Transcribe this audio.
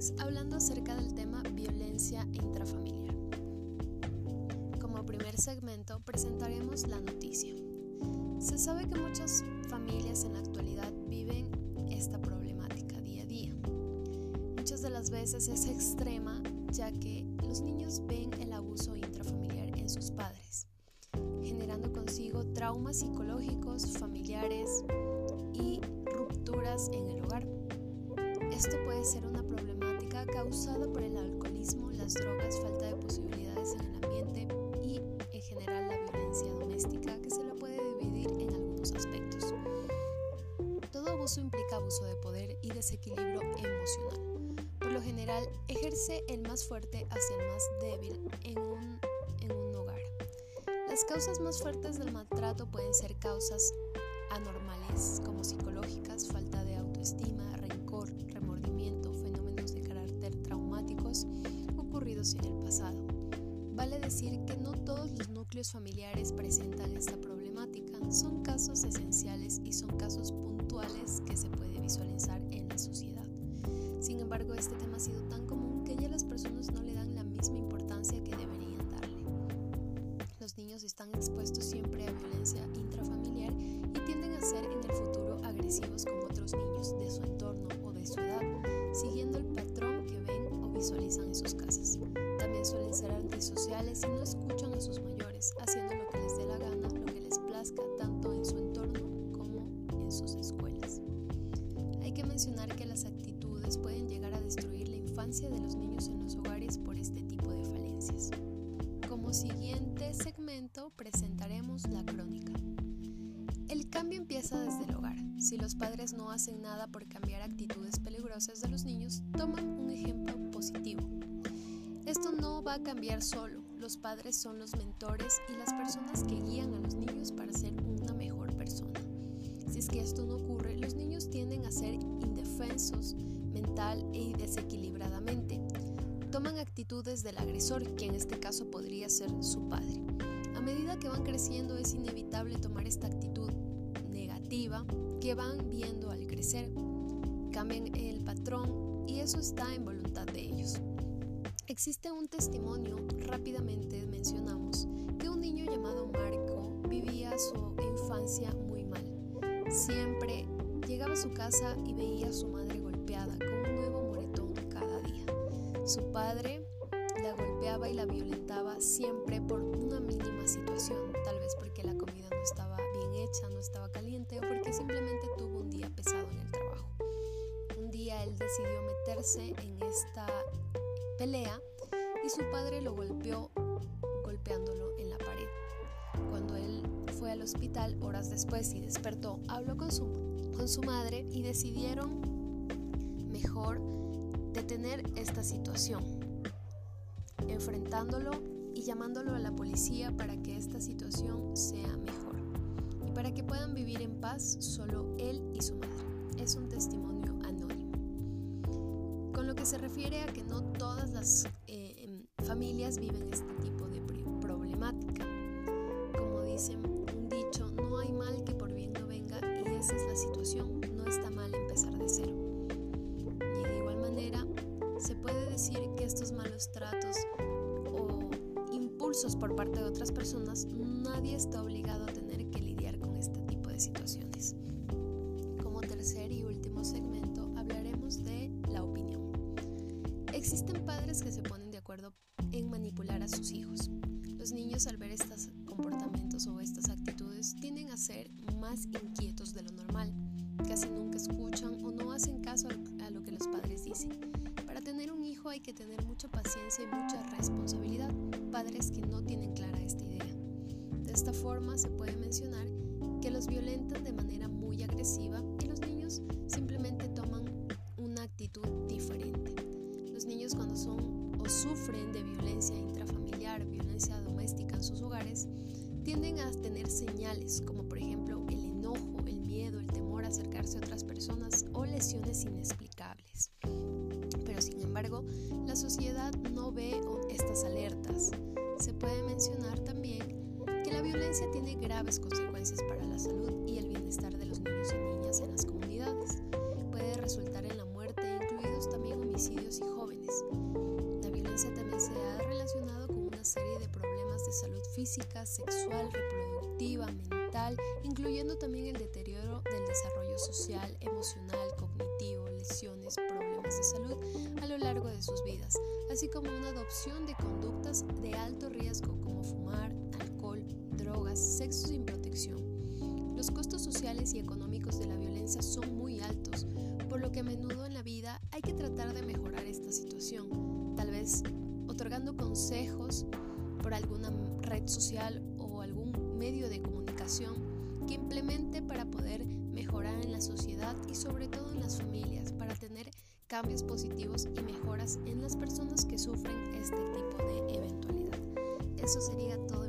importantes hablando acerca del tema violencia intrafamiliar. Como primer segmento presentaremos la noticia. Se sabe que muchas familias en la actualidad viven esta problemática día a día. Muchas de las veces es extrema ya que los niños ven el abuso intrafamiliar en sus padres, generando consigo traumas psicológicos, familiares y rupturas en el hogar. Esto puede ser una problemática causada por el alcoholismo, las drogas, falta de posibilidades en el ambiente y en general la violencia doméstica que se la puede dividir en algunos aspectos. Todo abuso implica abuso de poder y desequilibrio emocional. Por lo general, ejerce el más fuerte hacia el más débil en un, en un hogar. Las causas más fuertes del maltrato pueden ser causas anormales como psicológicas, falta de autoestima, rencor, en el pasado. Vale decir que no todos los núcleos familiares presentan esta problemática, son casos esenciales y son casos puntuales que se puede visualizar en la sociedad. Sin embargo, este tema ha sido tan común que ya las personas no le dan la misma importancia que deberían darle. Los niños están expuestos siempre a violencia intrafamiliar y tienden a ser en el futuro agresivos visualizan en sus casas suelen ser antisociales y no escuchan a sus mayores, haciendo lo que les dé la gana, lo que les plazca, tanto en su entorno como en sus escuelas. Hay que mencionar que las actitudes pueden llegar a destruir la infancia de los niños en los hogares por este tipo de falencias. Como siguiente segmento presentaremos la crónica. El cambio empieza desde el hogar. Si los padres no hacen nada por cambiar actitudes peligrosas de los niños, toman un ejemplo positivo esto no va a cambiar solo. Los padres son los mentores y las personas que guían a los niños para ser una mejor persona. Si es que esto no ocurre, los niños tienden a ser indefensos mental y desequilibradamente. Toman actitudes del agresor, que en este caso podría ser su padre. A medida que van creciendo es inevitable tomar esta actitud que van viendo al crecer. Cambian el patrón y eso está en voluntad de ellos. Existe un testimonio, rápidamente mencionamos, que un niño llamado Marco vivía su infancia muy mal. Siempre llegaba a su casa y veía a su madre golpeada con un nuevo moretón cada día. Su padre la golpeaba y la violentaba siempre por una mínima situación, estaba bien hecha, no estaba caliente o porque simplemente tuvo un día pesado en el trabajo. Un día él decidió meterse en esta pelea y su padre lo golpeó golpeándolo en la pared. Cuando él fue al hospital horas después y despertó, habló con su, con su madre y decidieron mejor detener esta situación, enfrentándolo y llamándolo a la policía para que esta situación sea mejor para que puedan vivir en paz solo él y su madre. Es un testimonio con lo que se refiere a que no todas las eh, em, familias viven este tipo de problemática. Como dice un dicho, no hay mal que por bien no venga y esa es la situación, no está mal empezar de cero. Y de igual manera, se puede decir que estos malos tratos o impulsos por parte de otras personas, nadie está obligado a tener último segmento hablaremos de la opinión. Existen padres que se ponen de acuerdo en manipular a sus hijos. Los niños al ver estos comportamientos o estas actitudes tienden a ser más inquietos de lo normal. Casi nunca escuchan o no hacen caso a lo que los padres dicen. Para tener un hijo hay que tener mucha paciencia y mucha responsabilidad. Padres que no tienen clara esta idea. De esta forma se puede mencionar que los violentan de manera muy agresiva y los niños simplemente toman una actitud diferente niños cuando son o sufren de violencia intrafamiliar, violencia doméstica en sus hogares, tienden a tener señales como por ejemplo el enojo, el miedo, el temor a acercarse a otras personas o lesiones inexplicables. Pero sin embargo, la sociedad no ve estas alertas. Se puede mencionar también que la violencia tiene graves consecuencias para la salud y el bienestar de los niños y niñas en las comunidades. Puede resultar en la muerte, incluidos también homicidios y jóvenes. La violencia también se ha relacionado con una serie de problemas de salud física, sexual, reproductiva, mental, incluyendo también el deterioro del desarrollo social, emocional, cognitivo, lesiones, problemas de salud a lo largo de sus vidas, así como una adopción de conductas de alto riesgo como fumar, alcohol, drogas, sexo sin protección. Los costos sociales y económicos de la violencia son muy altos, por lo que a menudo en la vida hay que tratar de mejorar esta situación, tal vez otorgando consejos por alguna red social o algún medio de comunicación que implemente para poder mejorar en la sociedad y sobre todo en las familias, para tener cambios positivos y mejoras en las personas que sufren este tipo de eventualidad. Eso sería todo